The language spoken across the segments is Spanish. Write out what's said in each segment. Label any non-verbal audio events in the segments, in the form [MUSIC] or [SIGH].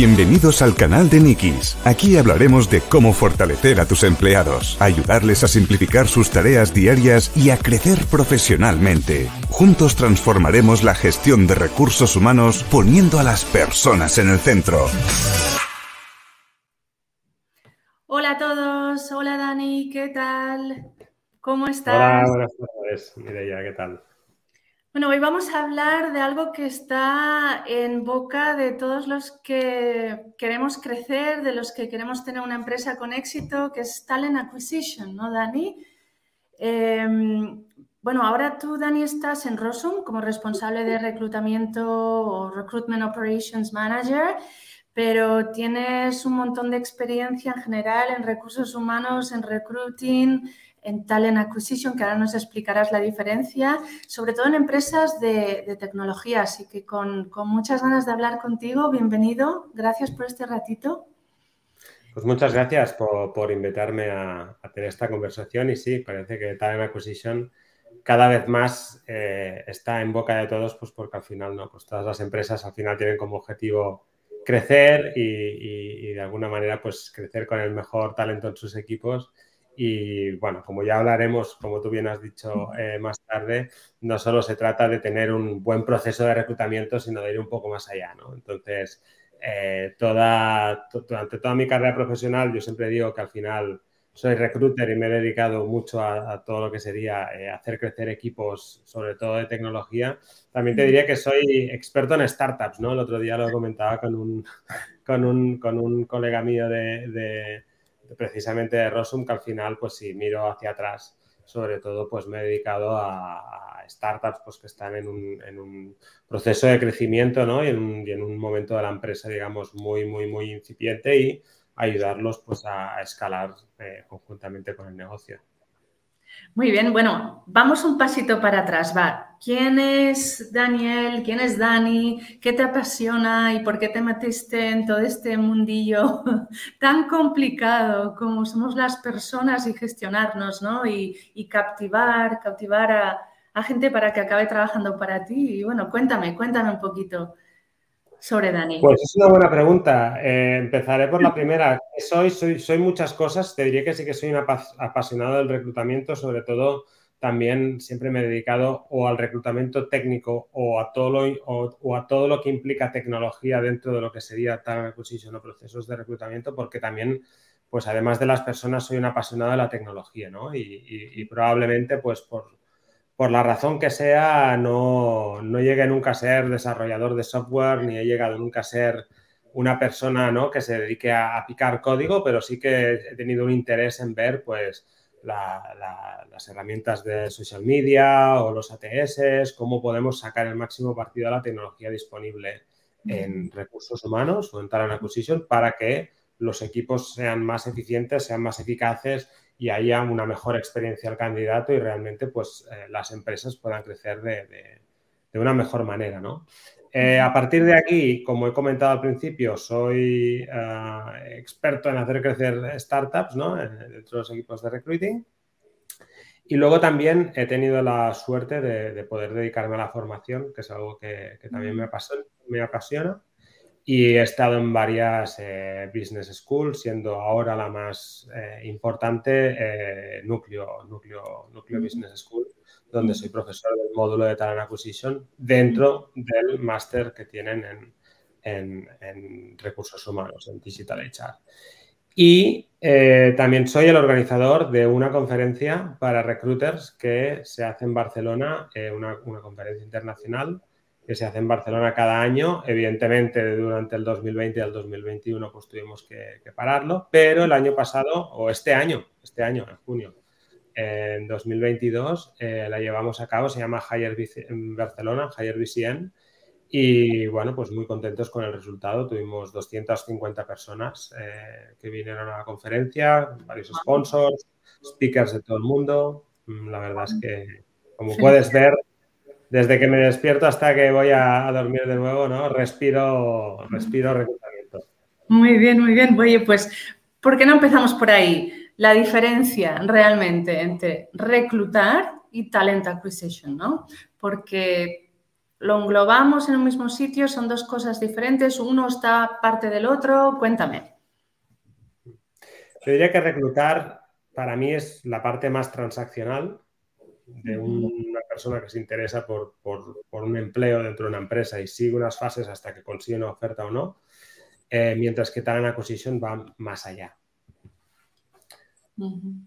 Bienvenidos al canal de Nikis. Aquí hablaremos de cómo fortalecer a tus empleados, ayudarles a simplificar sus tareas diarias y a crecer profesionalmente. Juntos transformaremos la gestión de recursos humanos poniendo a las personas en el centro. Hola a todos, hola Dani, ¿qué tal? ¿Cómo estás? Hola, buenas tardes, Mireia, ¿qué tal? Bueno, hoy vamos a hablar de algo que está en boca de todos los que queremos crecer, de los que queremos tener una empresa con éxito, que es Talent Acquisition, ¿no, Dani? Em, bueno, ahora tú, Dani, estás en Rosum como responsable de reclutamiento o Recruitment Operations Manager, pero tienes un montón de experiencia en general en recursos humanos, en recruiting, en Talent Acquisition, que ahora nos explicarás la diferencia, sobre todo en empresas de, tecnología. Así que con, muchas ganas de hablar contigo, bienvenido. Gracias por este ratito. Pues muchas gracias por, invitarme a, tener esta conversación y sí, parece que Talent Acquisition cada vez más eh, está en boca de todos, pues porque al final, ¿no? Pues todas las empresas al final tienen como objetivo crecer y, y de alguna manera pues crecer con el mejor talento en sus equipos y bueno, como ya hablaremos, como tú bien has dicho eh, más tarde, no solo se trata de tener un buen proceso de reclutamiento, sino de ir un poco más allá, ¿no? Entonces, eh, toda, durante toda mi carrera profesional, yo siempre digo que al final soy recruiter y me he dedicado mucho a, todo lo que sería eh, hacer crecer equipos, sobre todo de tecnología. También te diría que soy experto en startups, ¿no? El otro día lo comentaba con un, [LAUGHS] con un, con un colega mío de precisamente de Rosum, que al final, pues si miro hacia atrás, sobre todo, pues me he dedicado a, startups pues, que están en un, proceso de crecimiento, ¿no? Y en, un, momento de la empresa, digamos, muy, muy, muy incipiente y ayudarlos, pues, a, escalar eh, conjuntamente con el negocio. Muy bien, bueno, vamos un pasito para atrás. Va, ¿quién es Daniel? ¿Quién es Dani? ¿Qué te apasiona y por qué te metiste en todo este mundillo [LAUGHS] tan complicado como somos las personas y gestionarnos, ¿no? Y, captivar, captivar a, a gente para que acabe trabajando para ti. Y bueno, cuéntame, cuéntame un poquito sobre Dani? Pues es una buena pregunta. Eh, empezaré por la primera. Soy, soy, soy muchas cosas. Te diría que sí que soy un apasionado del reclutamiento, sobre todo también siempre me he dedicado o al reclutamiento técnico o a todo lo, o, a todo lo que implica tecnología dentro de lo que sería talent acquisition o procesos de reclutamiento, porque también, pues además de las personas, soy un apasionado de la tecnología, ¿no? y probablemente, pues por, por la razón que sea, no, no llegué nunca a ser desarrollador de software, ni he llegado nunca a ser una persona ¿no? que se dedique a, picar código, pero sí que he tenido un interés en ver pues, las herramientas de social media o los ATS, cómo podemos sacar el máximo partido a la tecnología disponible en recursos humanos o en talent acquisition para que los equipos sean más eficientes, sean más eficaces y haya una mejor experiencia al candidato y realmente pues eh, las empresas puedan crecer de, una mejor manera, ¿no? Eh, a partir de aquí, como he comentado al principio, soy eh, experto en hacer crecer startups, ¿no? Dentro de los equipos de recruiting. Y luego también he tenido la suerte de, poder dedicarme a la formación, que es algo que, también me Me apasiona y he estado en varias eh, business schools, siendo ahora la más eh, importante eh, Núcleo, Núcleo, Núcleo Business School, donde soy profesor del módulo de Talent Acquisition dentro del máster que tienen en, en, recursos humanos, en Digital HR. Y también soy el organizador de una conferencia para recruiters que se hace en Barcelona, una, una conferencia internacional que se hace en Barcelona cada año. Evidentemente, durante el 2020 y el 2021, pues tuvimos que, pararlo, pero el año pasado, o este año, este año, en junio, en 2022, eh, la llevamos a cabo, se llama Higher en Barcelona, Higher BCN, y bueno, pues muy contentos con el resultado. Tuvimos 250 personas eh, que vinieron a la conferencia, varios sponsors, speakers de todo el mundo. Mm, la verdad es que, como puedes ver, desde que me despierto hasta que voy a, dormir de nuevo, ¿no? Respiro, respiro reclutamiento. Muy bien, muy bien. Oye, pues, ¿por qué no empezamos por ahí? La diferencia realmente entre reclutar y talent acquisition, ¿no? Porque lo englobamos en un mismo sitio, son dos cosas diferentes, uno está parte del otro, cuéntame. Yo diría que reclutar para mí es la parte más transaccional de una persona que se interesa por, un empleo dentro de una empresa y sigue unas fases hasta que consigue una oferta o no, eh, mientras que Talent Acquisition va más allá.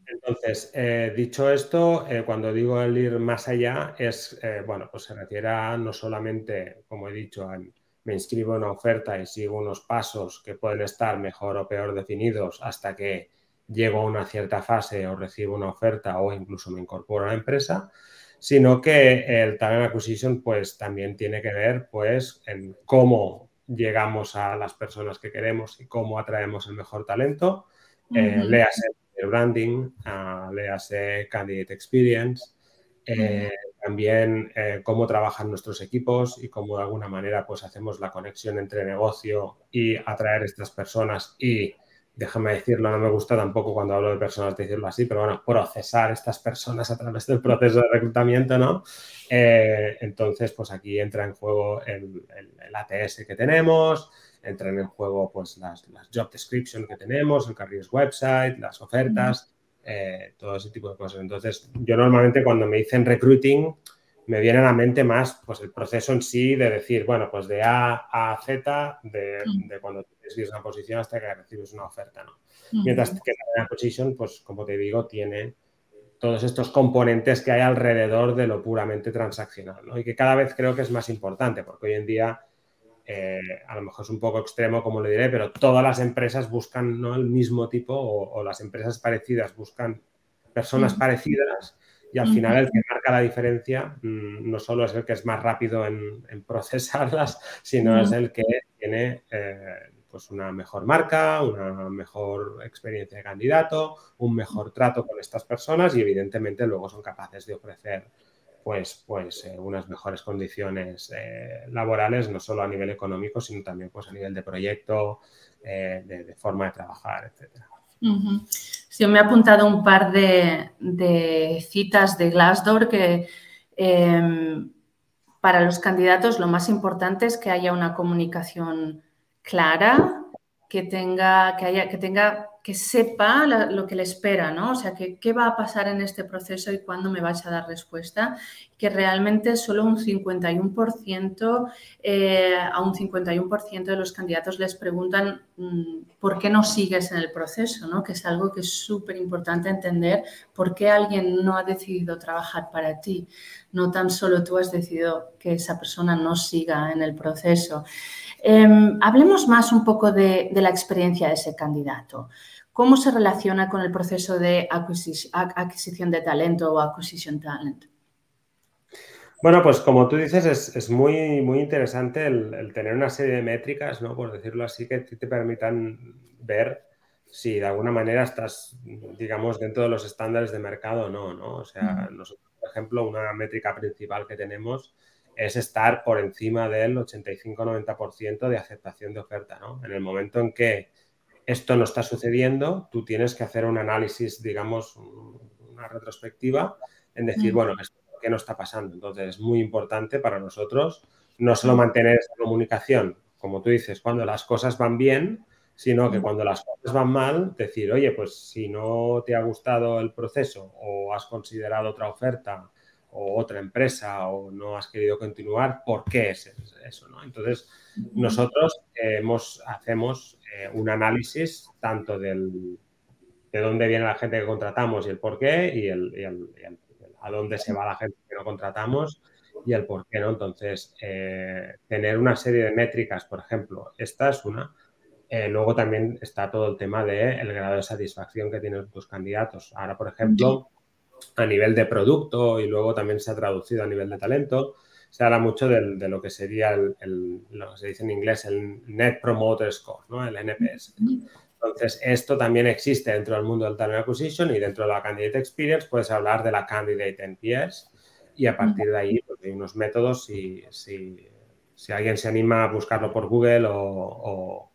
Entonces, eh, dicho esto, eh, cuando digo el ir más allá, es, bueno, pues se refiere a no solamente, como he dicho, a me inscribo en una oferta y sigo unos pasos que pueden estar mejor o peor definidos hasta que llego a una cierta fase o recibo una oferta o incluso me incorporo a la empresa, sino que el talent acquisition pues también tiene que ver pues en cómo llegamos a las personas que queremos y cómo atraemos el mejor talento, eh, léase el branding, uh, léase candidate experience, eh, también eh, cómo trabajan nuestros equipos y cómo de alguna manera pues hacemos la conexión entre negocio y atraer estas personas y déjame decirlo, no me gusta tampoco cuando hablo de personas decirlo así, pero bueno, procesar estas personas a través del proceso de reclutamiento, ¿no? Eh, entonces, pues aquí entra en juego el, ATS que tenemos, entran en juego pues las, job description que tenemos, el careers website, las ofertas, eh, todo ese tipo de cosas. Entonces, yo normalmente cuando me dicen recruiting, me viene a la mente más pues el proceso en sí de decir, bueno, pues de A a Z, de, de cuando tienes una posición hasta que recibes una oferta, ¿no? Mientras que la position, pues como te digo, tiene todos estos componentes que hay alrededor de lo puramente transaccional, ¿no? Y que cada vez creo que es más importante, porque hoy en día, eh, a lo mejor es un poco extremo, como le diré, pero todas las empresas buscan ¿no? el mismo tipo o, las empresas parecidas buscan personas parecidas y al final el que marca la diferencia mm, no solo es el que es más rápido en, procesarlas, sino es el que tiene eh, pues una mejor marca, una mejor experiencia de candidato, un mejor trato con estas personas y evidentemente luego son capaces de ofrecer pues, pues eh, unas mejores condiciones eh, laborales, no solo a nivel económico, sino también pues, a nivel de proyecto, de, forma de trabajar, etcétera. Yo me he apuntado un par de, citas de Glassdoor que em, para los candidatos lo más importante es que haya una comunicación clara, que tenga, que haya, que tenga que sepa lo que le espera, ¿no? O sea, que, qué va a pasar en este proceso y cuándo me vais a dar respuesta. Que realmente solo un 51%, eh, a un 51% de los candidatos les preguntan mm, por qué no sigues en el proceso, ¿no? Que es algo que es súper importante entender por qué alguien no ha decidido trabajar para ti. No tan solo tú has decidido que esa persona no siga en el proceso. Em, hablemos más un poco de, la experiencia de ese candidato. ¿Cómo se relaciona con el proceso de adquisición de talento o acquisition talent? Bueno, pues como tú dices, es, muy, muy interesante el, tener una serie de métricas, ¿no? Por decirlo así, que te permitan ver si de alguna manera estás, digamos, dentro de los estándares de mercado o no, ¿no? O sea, nosotros, por ejemplo, una métrica principal que tenemos es estar por encima del 85-90% de aceptación de oferta. ¿no? En el momento en que esto no está sucediendo, tú tienes que hacer un análisis, digamos, una retrospectiva en decir, bueno, ¿qué no está pasando? Entonces, es muy importante para nosotros no solo mantener esa comunicación, como tú dices, cuando las cosas van bien, sino que cuando las cosas van mal, decir, oye, pues si no te ha gustado el proceso o has considerado otra oferta o otra empresa o no has querido continuar, ¿por qué es eso? ¿no? Entonces, nosotros hemos, hacemos eh, un análisis tanto del, de dónde viene la gente que contratamos y el por qué y, el, a dónde se va la gente que no contratamos y el por qué, ¿no? Entonces, eh, tener una serie de métricas, por ejemplo, esta es una. Eh, luego también está todo el tema del el grado de satisfacción que tienen tus candidatos. Ahora, por ejemplo, a nivel de producto y luego también se ha traducido a nivel de talento. Se habla mucho de lo que sería el, lo que se dice en inglés el Net Promoter Score, ¿no? el NPS. Entonces, esto también existe dentro del mundo del Talent Acquisition y dentro de la Candidate Experience puedes hablar de la Candidate NPS y a partir de ahí pues, hay unos métodos y si, si, alguien se anima a buscarlo por Google o,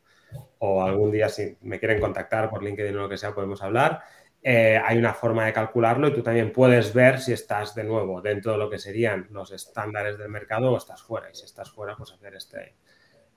o, algún día si me quieren contactar por LinkedIn o lo que sea podemos hablar eh, hay una forma de calcularlo y tú también puedes ver si estás de nuevo dentro de lo que serían los estándares del mercado o estás fuera. Y si estás fuera, pues hacer este,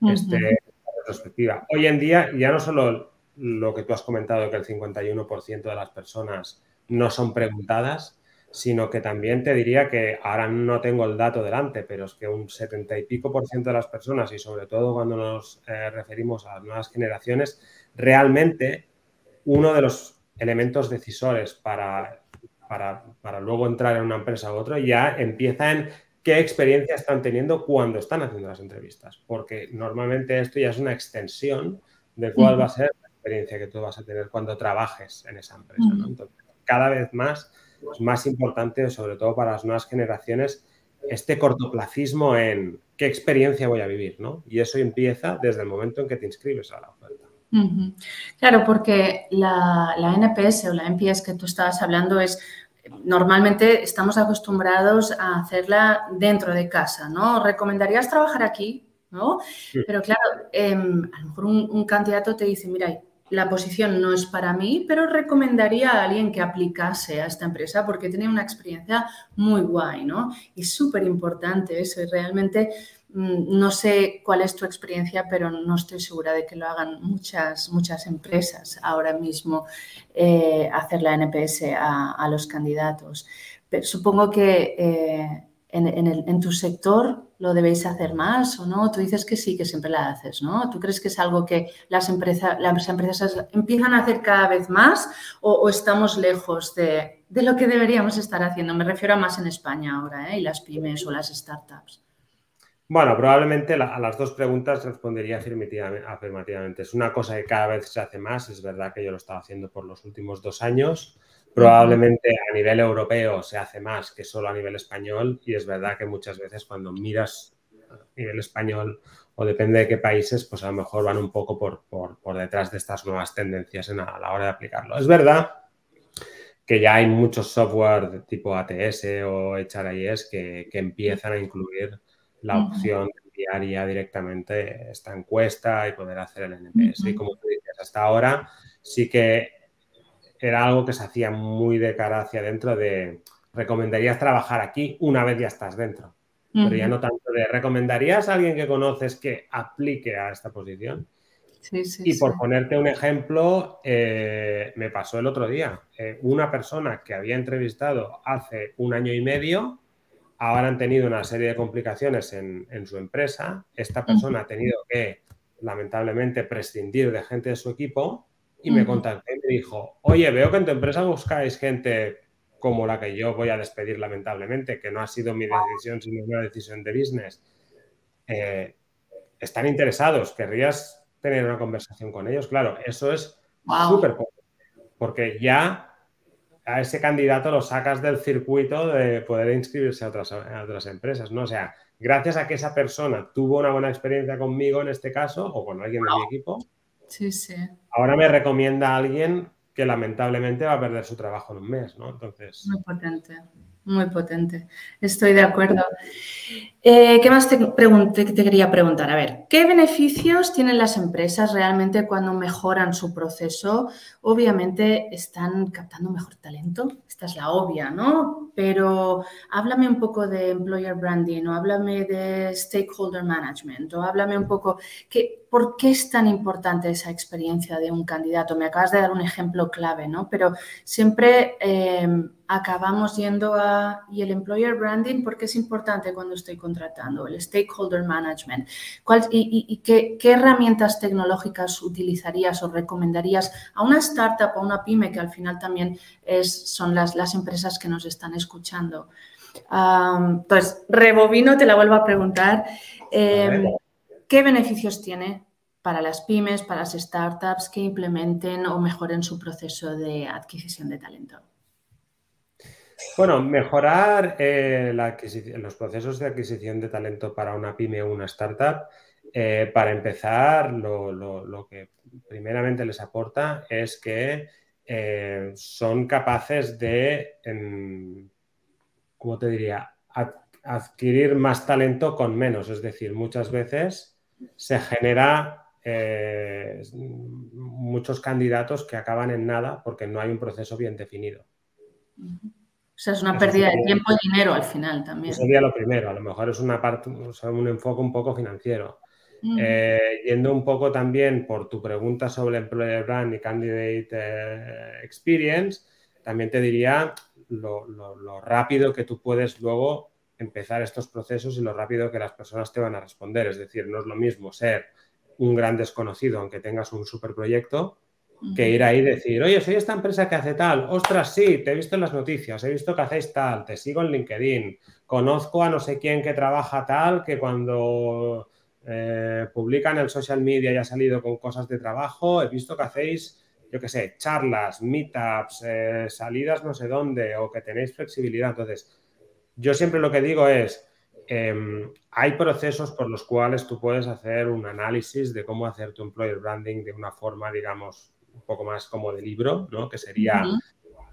este retrospectiva. Hoy en día, ya no solo lo que tú has comentado, que el 51% de las personas no son preguntadas, sino que también te diría que ahora no tengo el dato delante, pero es que un 70 y pico por ciento de las personas, y sobre todo cuando nos eh, referimos a las nuevas generaciones, realmente uno de los elementos decisores para, para, luego entrar en una empresa u otra, ya empieza en qué experiencia están teniendo cuando están haciendo las entrevistas, porque normalmente esto ya es una extensión de cuál va a ser la experiencia que tú vas a tener cuando trabajes en esa empresa. Entonces, cada vez más es más importante, sobre todo para las nuevas generaciones, este cortoplacismo en qué experiencia voy a vivir, ¿no? Y eso empieza desde el momento en que te inscribes a la oferta. Claro, porque la, NPS o la NPS que tú estabas hablando es normalmente estamos acostumbrados a hacerla dentro de casa, ¿no? ¿Recomendarías trabajar aquí? ¿No? Pero claro, em, a lo mejor un, candidato te dice, mira, la posición no es para mí, pero recomendaría a alguien que aplicase a esta empresa porque tiene una experiencia muy guay, ¿no? Y súper importante eso, y realmente no sé cuál es tu experiencia, pero no estoy segura de que lo hagan muchas, muchas empresas ahora mismo, eh, hacer la NPS a, los candidatos. Pero supongo que eh, en, tu sector lo debéis hacer más o no. Tú dices que sí, que siempre la haces, ¿no? ¿Tú crees que es algo que las, empresas las empresas empiezan a hacer cada vez más o, estamos lejos de, lo que deberíamos estar haciendo? Me refiero a más en España ahora, ¿eh? Y las pymes o las startups. Bueno, probablemente a las dos preguntas respondería afirmativamente. Es una cosa que cada vez se hace más. Es verdad que yo lo estaba haciendo por los últimos dos años. Probablemente a nivel europeo se hace más que solo a nivel español. Y es verdad que muchas veces cuando miras a nivel español o depende de qué países, pues a lo mejor van un poco por, detrás de estas nuevas tendencias a la hora de aplicarlo. Es verdad que ya hay muchos software de tipo ATS o HRIS que, que empiezan a incluir la opción diaria directamente esta encuesta y poder hacer el NPS. Y como tú dices, hasta ahora sí que era algo que se hacía muy de cara hacia adentro de recomendarías trabajar aquí una vez ya estás dentro. Pero ya no tanto de recomendarías a alguien que conoces que aplique a esta posición. Sí, sí, y por ponerte un ejemplo, eh, me pasó el otro día. Eh, una persona que había entrevistado hace un año y medio ahora han tenido una serie de complicaciones en, su empresa. Esta persona ha tenido que, lamentablemente, prescindir de gente de su equipo y me contactó y me dijo, oye, veo que en tu empresa buscáis gente como la que yo voy a despedir, lamentablemente, que no ha sido mi decisión, sino una decisión de business. Eh, ¿Están interesados? ¿Querrías tener una conversación con ellos? Claro, eso es súper porque ya a ese candidato lo sacas del circuito de poder inscribirse a otras, otras empresas, ¿no? O sea, gracias a que esa persona tuvo una buena experiencia conmigo en este caso o con alguien de mi equipo, sí, sí. ahora me recomienda a alguien que lamentablemente va a perder su trabajo en un mes, ¿no? Entonces... Muy potente. Muy potente, estoy de acuerdo. Eh, ¿Qué más te, quería preguntar? A ver, ¿qué beneficios tienen las empresas realmente cuando mejoran su proceso? Obviamente están captando mejor talento, esta es la obvia, ¿no? Pero háblame un poco de employer branding o háblame de stakeholder management o háblame un poco, que, ¿por qué es tan importante esa experiencia de un candidato? Me acabas de dar un ejemplo clave, ¿no? Pero siempre... Eh, acabamos yendo a, y el employer branding, porque es importante cuando estoy contratando, el stakeholder management. ¿Cuál, ¿Y, qué, herramientas tecnológicas utilizarías o recomendarías a una startup o a una pyme, que al final también es, son las, las empresas que nos están escuchando? pues rebobino, te la vuelvo a preguntar. Em, ¿Qué beneficios tiene para las pymes, para las startups que implementen o mejoren su proceso de adquisición de talento? Bueno, mejorar eh, los procesos de adquisición de talento para una pyme o una startup, eh, para empezar, lo, que primeramente les aporta es que eh, son capaces de, ¿cómo te diría?, adquirir más talento con menos. Es decir, muchas veces se genera muchos candidatos que acaban en nada porque no hay un proceso bien definido. O sea, es una pérdida de tiempo y dinero al final también. Eso sería lo primero, a lo mejor es una parte, un enfoque un poco financiero. Eh, yendo un poco también por tu pregunta sobre Employer Brand y Candidate eh, Experience, también te diría lo, rápido que tú puedes luego empezar estos procesos y lo rápido que las personas te van a responder. Es decir, no es lo mismo ser un gran desconocido aunque tengas un super proyecto que ir ahí y decir, oye, soy esta empresa que hace tal, ostras, sí, te he visto en las noticias, he visto que hacéis tal, te sigo en LinkedIn, conozco a no sé quién que trabaja tal, que cuando eh, publican en el social media y ha salido con cosas de trabajo, he visto que hacéis, yo qué sé, charlas, meetups, eh, salidas no sé dónde, o que tenéis flexibilidad. Entonces, yo siempre lo que digo es, em, hay procesos por los cuales tú puedes hacer un análisis de cómo hacer tu employer branding de una forma, digamos, un poco más como de libro, ¿no? Que sería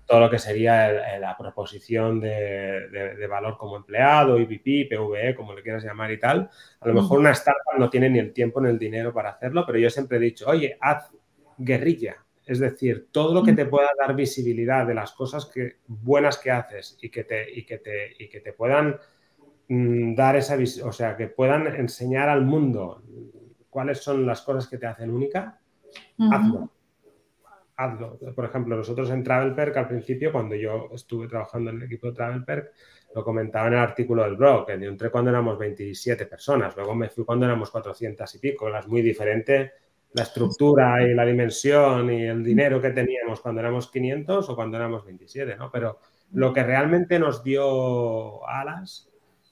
todo lo que sería la proposición de, valor como empleado, IPP, PVE, como le quieras llamar y tal. A lo mejor una startup no tiene ni el tiempo ni el dinero para hacerlo, pero yo siempre he dicho, oye, haz guerrilla. Es decir, todo lo que te pueda dar visibilidad de las cosas que, buenas que haces y que te, y que te, y que te puedan mm, dar esa visión, o sea, que puedan enseñar al mundo cuáles son las cosas que te hacen única, hazlo. Hazlo. Por ejemplo, nosotros en Travelperk al principio, cuando yo estuve trabajando en el equipo de Travelperk, lo comentaba en el artículo del blog, que entré cuando éramos 27 personas, luego me fui cuando éramos 400 y pico, era muy diferente la estructura y la dimensión y el dinero que teníamos cuando éramos 500 o cuando éramos 27, ¿no? Pero lo que realmente nos dio alas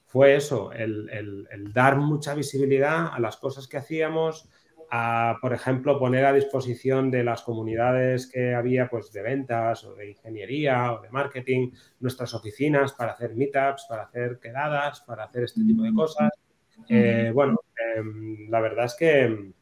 fue eso, el, el dar mucha visibilidad a las cosas que hacíamos, a, por ejemplo, poner a disposición de las comunidades que había pues, de ventas o de ingeniería o de marketing nuestras oficinas para hacer meetups, para hacer quedadas, para hacer este tipo de cosas. Eh, bueno, em, la verdad es que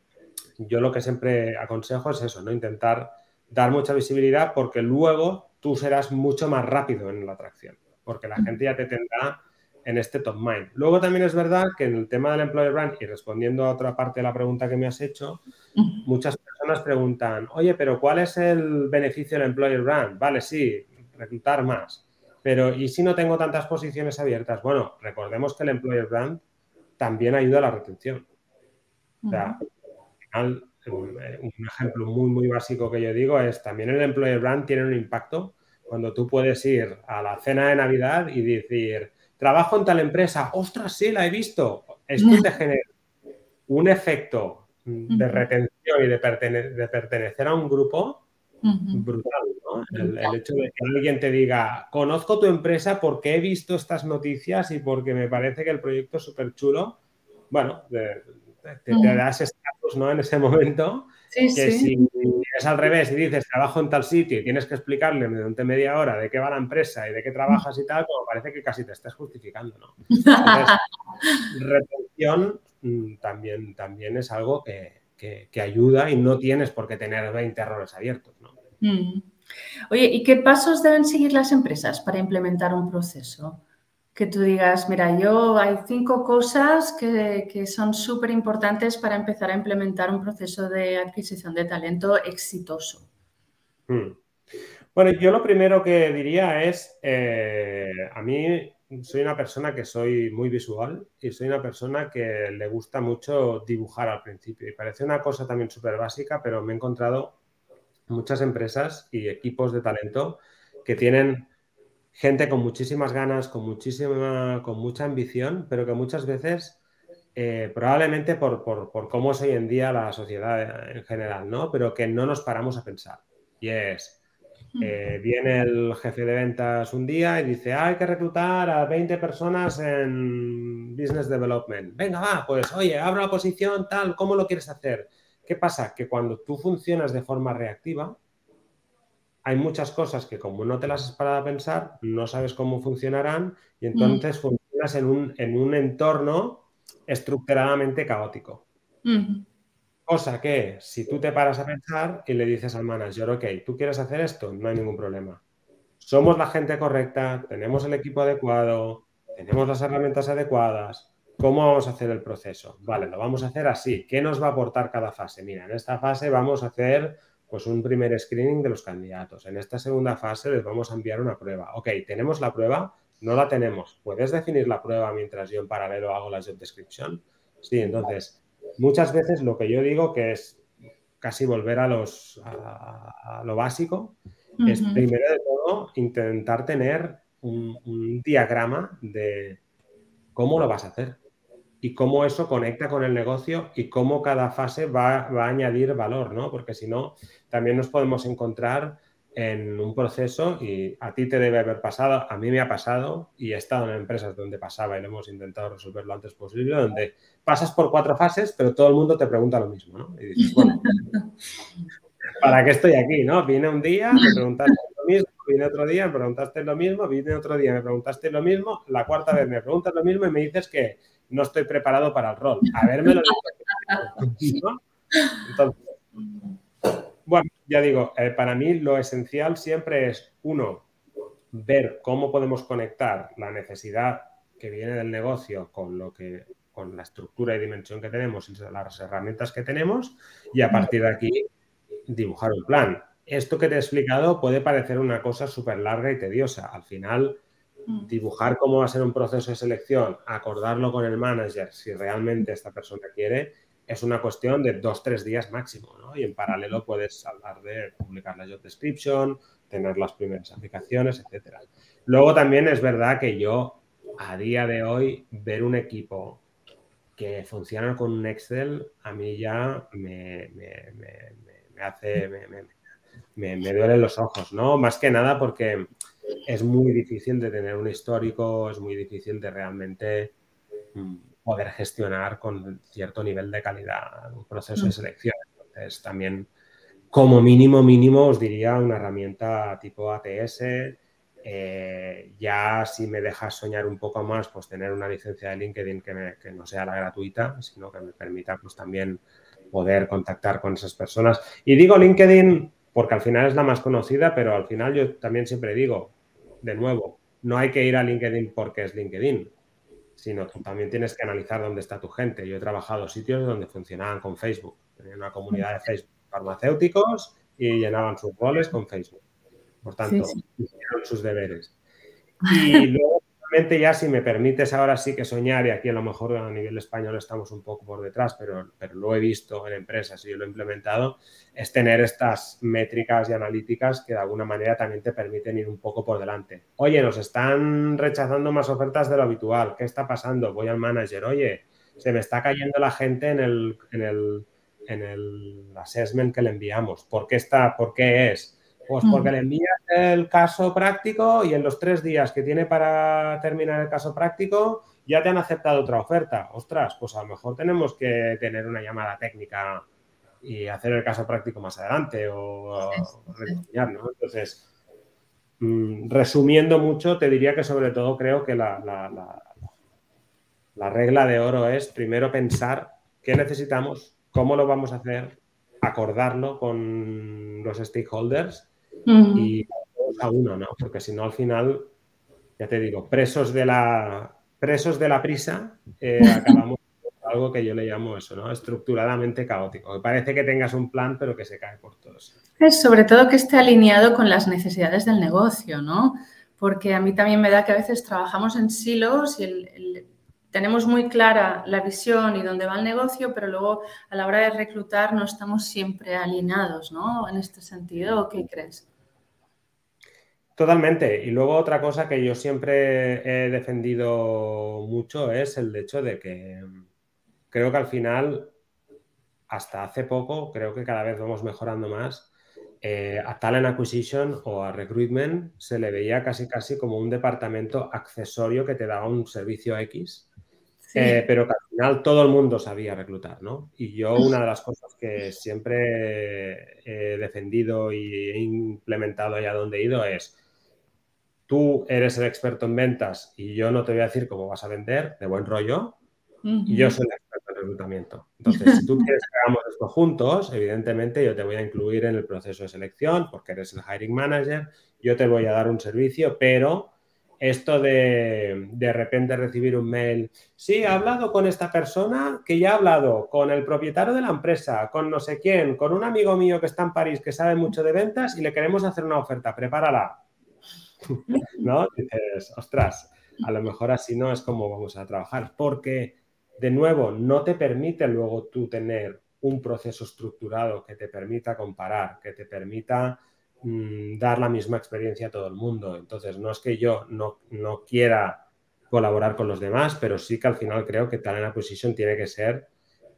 yo lo que siempre aconsejo es eso, ¿no? Intentar dar mucha visibilidad porque luego tú serás mucho más rápido en la atracción, porque la gente ya te tendrá en este top mind. Luego también es verdad que en el tema del employer brand y respondiendo a otra parte de la pregunta que me has hecho, muchas personas preguntan, oye, pero ¿cuál es el beneficio del employer brand? Vale, sí, reclutar más. Pero ¿y si no tengo tantas posiciones abiertas? Bueno, recordemos que el employer brand también ayuda a la retención. O sea, final, un ejemplo muy, muy básico que yo digo es también el employer brand tiene un impacto. Cuando tú puedes ir a la cena de Navidad y decir, trabajo en tal empresa, ostras, sí, la he visto. Esto te genera un efecto de retención y de, pertenecer a un grupo brutal, ¿no? El, hecho de que alguien te diga, conozco tu empresa porque he visto estas noticias y porque me parece que el proyecto es súper chulo, bueno, te, te, das estatus, ¿no? En ese momento que si es al revés y dices trabajo en tal sitio y tienes que explicarle durante media hora de qué va la empresa y de qué trabajas y tal, como parece que casi te estás justificando, ¿no? Entonces, [LAUGHS] retención mm, también, también es algo que, ayuda y no tienes por qué tener 20 errores abiertos, ¿no? Mm. Oye, ¿y qué pasos deben seguir las empresas para implementar un proceso? Que tú digas, mira, yo hay cinco cosas que, son súper importantes para empezar a implementar un proceso de adquisición de talento exitoso. Hmm. Bueno, yo lo primero que diría es, eh, a mí soy una persona que soy muy visual y soy una persona que le gusta mucho dibujar al principio. Y parece una cosa también súper básica, pero me he encontrado muchas empresas y equipos de talento que tienen gente con muchísimas ganas, con muchísima, con mucha ambición, pero que muchas veces, eh, probablemente por, cómo es hoy en día la sociedad en general, ¿no? Pero que no nos paramos a pensar. Y es, eh, viene el jefe de ventas un día y dice, hay que reclutar a 20 personas en Business Development. Venga, va, pues oye, abro la posición, tal, ¿cómo lo quieres hacer? ¿Qué pasa? Que cuando tú funcionas de forma reactiva, hay muchas cosas que como no te las has parado a pensar, no sabes cómo funcionarán y entonces funcionas en un, en un, entorno estructuradamente caótico. Cosa que si tú te paras a pensar y le dices al manager, ok, ¿tú quieres hacer esto? No hay ningún problema. Somos la gente correcta, tenemos el equipo adecuado, tenemos las herramientas adecuadas. ¿Cómo vamos a hacer el proceso? Vale, lo vamos a hacer así. ¿Qué nos va a aportar cada fase? Mira, en esta fase vamos a hacer pues un primer screening de los candidatos. En esta segunda fase les vamos a enviar una prueba. Ok, tenemos la prueba, no la tenemos. ¿Puedes definir la prueba mientras yo en paralelo hago la job description? Sí, entonces, muchas veces lo que yo digo que es casi volver a, los, a, lo básico, es primero de todo intentar tener un diagrama de cómo lo vas a hacer y cómo eso conecta con el negocio y cómo cada fase va, a añadir valor, ¿no? Porque si no, también nos podemos encontrar en un proceso y a ti te debe haber pasado, a mí me ha pasado y he estado en empresas donde pasaba y lo hemos intentado resolver lo antes posible, donde pasas por cuatro fases, pero todo el mundo te pregunta lo mismo, ¿no? Y dices, bueno, ¿para qué estoy aquí, no? Vine un día, me preguntaste lo mismo, vine otro día, me preguntaste lo mismo, vine otro día, me preguntaste lo mismo, la cuarta vez me preguntas lo mismo y me dices que no estoy preparado para el rol. A ver, me lo dicho. Entonces, bueno, ya digo, eh, para mí lo esencial siempre es, uno, ver cómo podemos conectar la necesidad que viene del negocio con lo que con la estructura y dimensión que tenemos y las herramientas que tenemos y a partir de aquí dibujar un plan. Esto que te he explicado puede parecer una cosa súper larga y tediosa. Al final. Dibujar cómo va a ser un proceso de selección, acordarlo con el manager si realmente esta persona quiere, es una cuestión de dos, tres días máximo, ¿no? Y en paralelo puedes hablar de publicar la job description, tener las primeras aplicaciones, etcétera. Luego también es verdad que yo, a día de hoy, ver un equipo que funciona con un Excel, a mí ya me, hace, me, me duelen los ojos, ¿no? Más que nada porque es muy difícil de tener un histórico, es muy difícil de realmente mm, poder gestionar con cierto nivel de calidad un proceso de mm. selección. Entonces, también como mínimo, mínimo, os diría una herramienta tipo ATS. Eh, ya si me dejas soñar un poco más, pues tener una licencia de LinkedIn que, que, no sea la gratuita, sino que me permita pues también poder contactar con esas personas. Y digo LinkedIn porque al final es la más conocida, pero al final yo también siempre digo, de nuevo, no hay que ir a LinkedIn porque es LinkedIn, sino que también tienes que analizar dónde está tu gente. Yo he trabajado sitios donde funcionaban con Facebook, tenían una comunidad de Facebook farmacéuticos y llenaban sus roles con Facebook. Por tanto, hicieron sus deberes. [LAUGHS] Y luego ya, si me permites ahora sí que soñar, y aquí a lo mejor a nivel español estamos un poco por detrás, pero, pero lo he visto en empresas y yo lo he implementado, es tener estas métricas y analíticas que de alguna manera también te permiten ir un poco por delante. Oye, nos están rechazando más ofertas de lo habitual, ¿qué está pasando? Voy al manager, oye, se me está cayendo la gente en el, en el, en el assessment que le enviamos. ¿Por qué está? ¿Por qué es? Pues porque le envías el caso práctico y en los tres días que tiene para terminar el caso práctico ya te han aceptado otra oferta. Ostras, pues a lo mejor tenemos que tener una llamada técnica y hacer el caso práctico más adelante o, ¿no? Entonces, mm, resumiendo mucho, te diría que sobre todo creo que la, la regla de oro es primero pensar qué necesitamos, cómo lo vamos a hacer, acordarlo con los stakeholders y a uno, ¿no? Porque si no, al final, ya te digo, presos de la, presos de la prisa, eh, [LAUGHS] acabamos con algo que yo le llamo eso, ¿no? Estructuradamente caótico. Que parece que tengas un plan, pero que se cae por todos. Es sobre todo que esté alineado con las necesidades del negocio, ¿no? Porque a mí también me da que a veces trabajamos en silos y el tenemos muy clara la visión y dónde va el negocio, pero luego a la hora de reclutar no estamos siempre alineados, ¿no? En este sentido, ¿qué crees? Totalmente. Y luego otra cosa que yo siempre he defendido mucho es el hecho de que creo que al final, hasta hace poco, creo que cada vez vamos mejorando más. Eh, a Talent Acquisition o a Recruitment se le veía casi casi como un departamento accesorio que te daba un servicio X eh, pero que al final todo el mundo sabía reclutar, ¿no? Y yo una de las cosas que siempre he defendido y he implementado allá donde he ido es, tú eres el experto en ventas y yo no te voy a decir cómo vas a vender de buen rollo, y yo soy el experto en reclutamiento. Entonces, si tú quieres que hagamos esto juntos, evidentemente yo te voy a incluir en el proceso de selección porque eres el hiring manager, yo te voy a dar un servicio, pero esto de de repente recibir un mail, sí, he hablado con esta persona que ya ha hablado con el propietario de la empresa, con no sé quién, con un amigo mío que está en París que sabe mucho de ventas y le queremos hacer una oferta, prepárala. [LAUGHS] ¿No? Dices, ostras, a lo mejor así no es como vamos a trabajar, porque de nuevo no te permite luego tú tener un proceso estructurado que te permita comparar, que te permita Mm, dar la misma experiencia a todo el mundo. Entonces, no es que yo no, no quiera colaborar con los demás, pero sí que al final creo que Talent Acquisition tiene que ser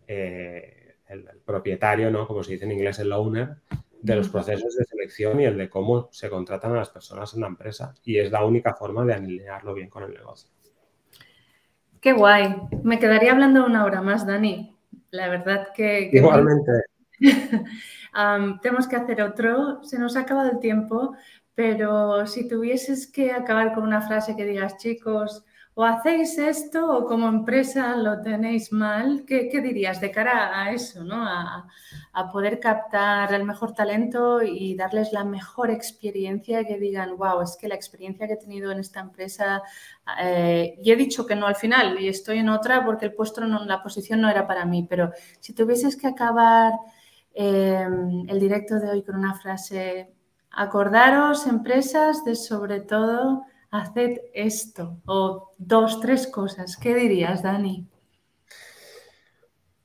eh, el, propietario, ¿no? Como se dice en inglés, el owner de los procesos de selección y el de cómo se contratan a las personas en la empresa. Y es la única forma de alinearlo bien con el negocio. Qué guay. Me quedaría hablando una hora más, Dani. La verdad que... Igualmente. [LAUGHS] tenemos que hacer otro, se nos ha acabado el tiempo, pero si tuvieses que acabar con una frase que digas, chicos, o hacéis esto o como empresa lo tenéis mal, ¿qué, dirías de cara a eso, ¿no? A, poder captar el mejor talento y darles la mejor experiencia que digan, wow, es que la experiencia que he tenido en esta empresa, eh, y he dicho que no al final y estoy en otra porque el puesto, no, la posición no era para mí, pero si tuvieses que acabar Em, el directo de hoy con una frase, acordaros empresas de sobre todo haced esto o dos, tres cosas. ¿Qué dirías, Dani?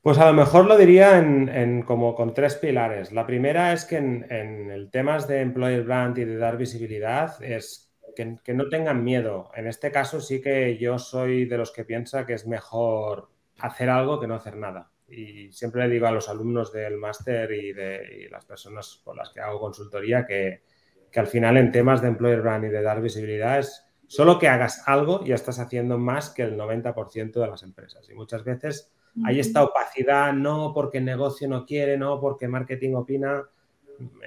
Pues a lo mejor lo diría en, como con tres pilares. La primera es que en, el temas de employer brand y de dar visibilidad es que, no tengan miedo. En este caso sí que yo soy de los que piensa que es mejor hacer algo que no hacer nada y siempre le digo a los alumnos del máster y de las personas con las que hago consultoría que, al final en temas de employer brand y de dar visibilidad es solo que hagas algo ya estás haciendo más que el 90% de las empresas. Y muchas veces hay esta opacidad, no porque el negocio no quiere, no porque marketing opina.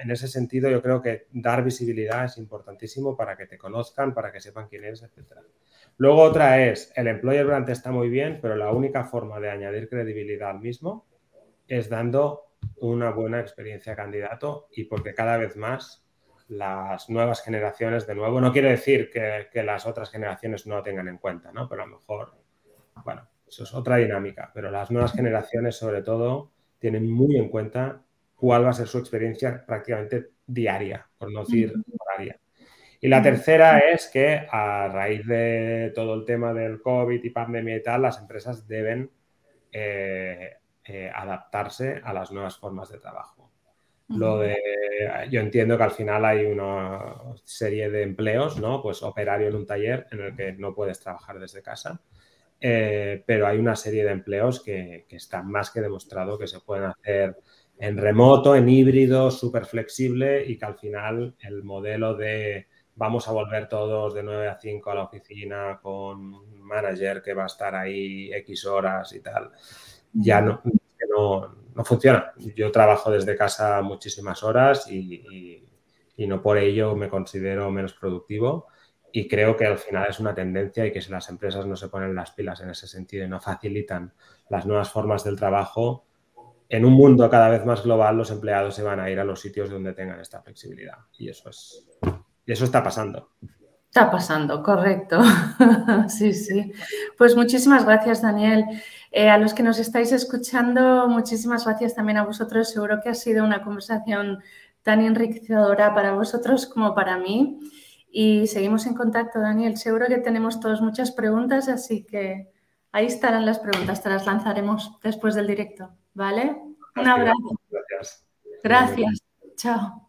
En ese sentido, yo creo que dar visibilidad es importantísimo para que te conozcan, para que sepan quién eres, etcétera. Luego otra es, el employer brand está muy bien, pero la única forma de añadir credibilidad al mismo es dando una buena experiencia candidato y porque cada vez más las nuevas generaciones, de nuevo, no quiero decir que, las otras generaciones no tengan en cuenta, ¿no? Pero a lo mejor, bueno, eso es otra dinámica, pero las nuevas generaciones sobre todo tienen muy en cuenta cuál va a ser su experiencia prácticamente diaria, por no decir horaria. Y la tercera es que a raíz de todo el tema del COVID y pandemia y tal, las empresas deben eh, eh, adaptarse a las nuevas formas de trabajo. Lo de, yo entiendo que al final hay una serie de empleos, ¿no? Pues operario en un taller en el que no puedes trabajar desde casa, eh, pero hay una serie de empleos que, que están más que demostrado que se pueden hacer en remoto, en híbrido, súper flexible y que al final el modelo de vamos a volver todos de 9 a 5 a la oficina con un manager que va a estar ahí X horas y tal, ya no, no, funciona. Yo trabajo desde casa muchísimas horas y, no por ello me considero menos productivo y creo que al final es una tendencia y que si las empresas no se ponen las pilas en ese sentido y no facilitan las nuevas formas del trabajo, en un mundo cada vez más global los empleados se van a ir a los sitios donde tengan esta flexibilidad y eso es y eso está pasando. Está pasando, correcto. [LAUGHS] sí, sí. Pues muchísimas gracias, Daniel. Eh, a los que nos estáis escuchando, muchísimas gracias también a vosotros. Seguro que ha sido una conversación tan enriquecedora para vosotros como para mí. Y seguimos en contacto, Daniel. Seguro que tenemos todos muchas preguntas, así que ahí estarán las preguntas. Te las lanzaremos después del directo, ¿vale? Un abrazo. Gracias. Gracias. Chao.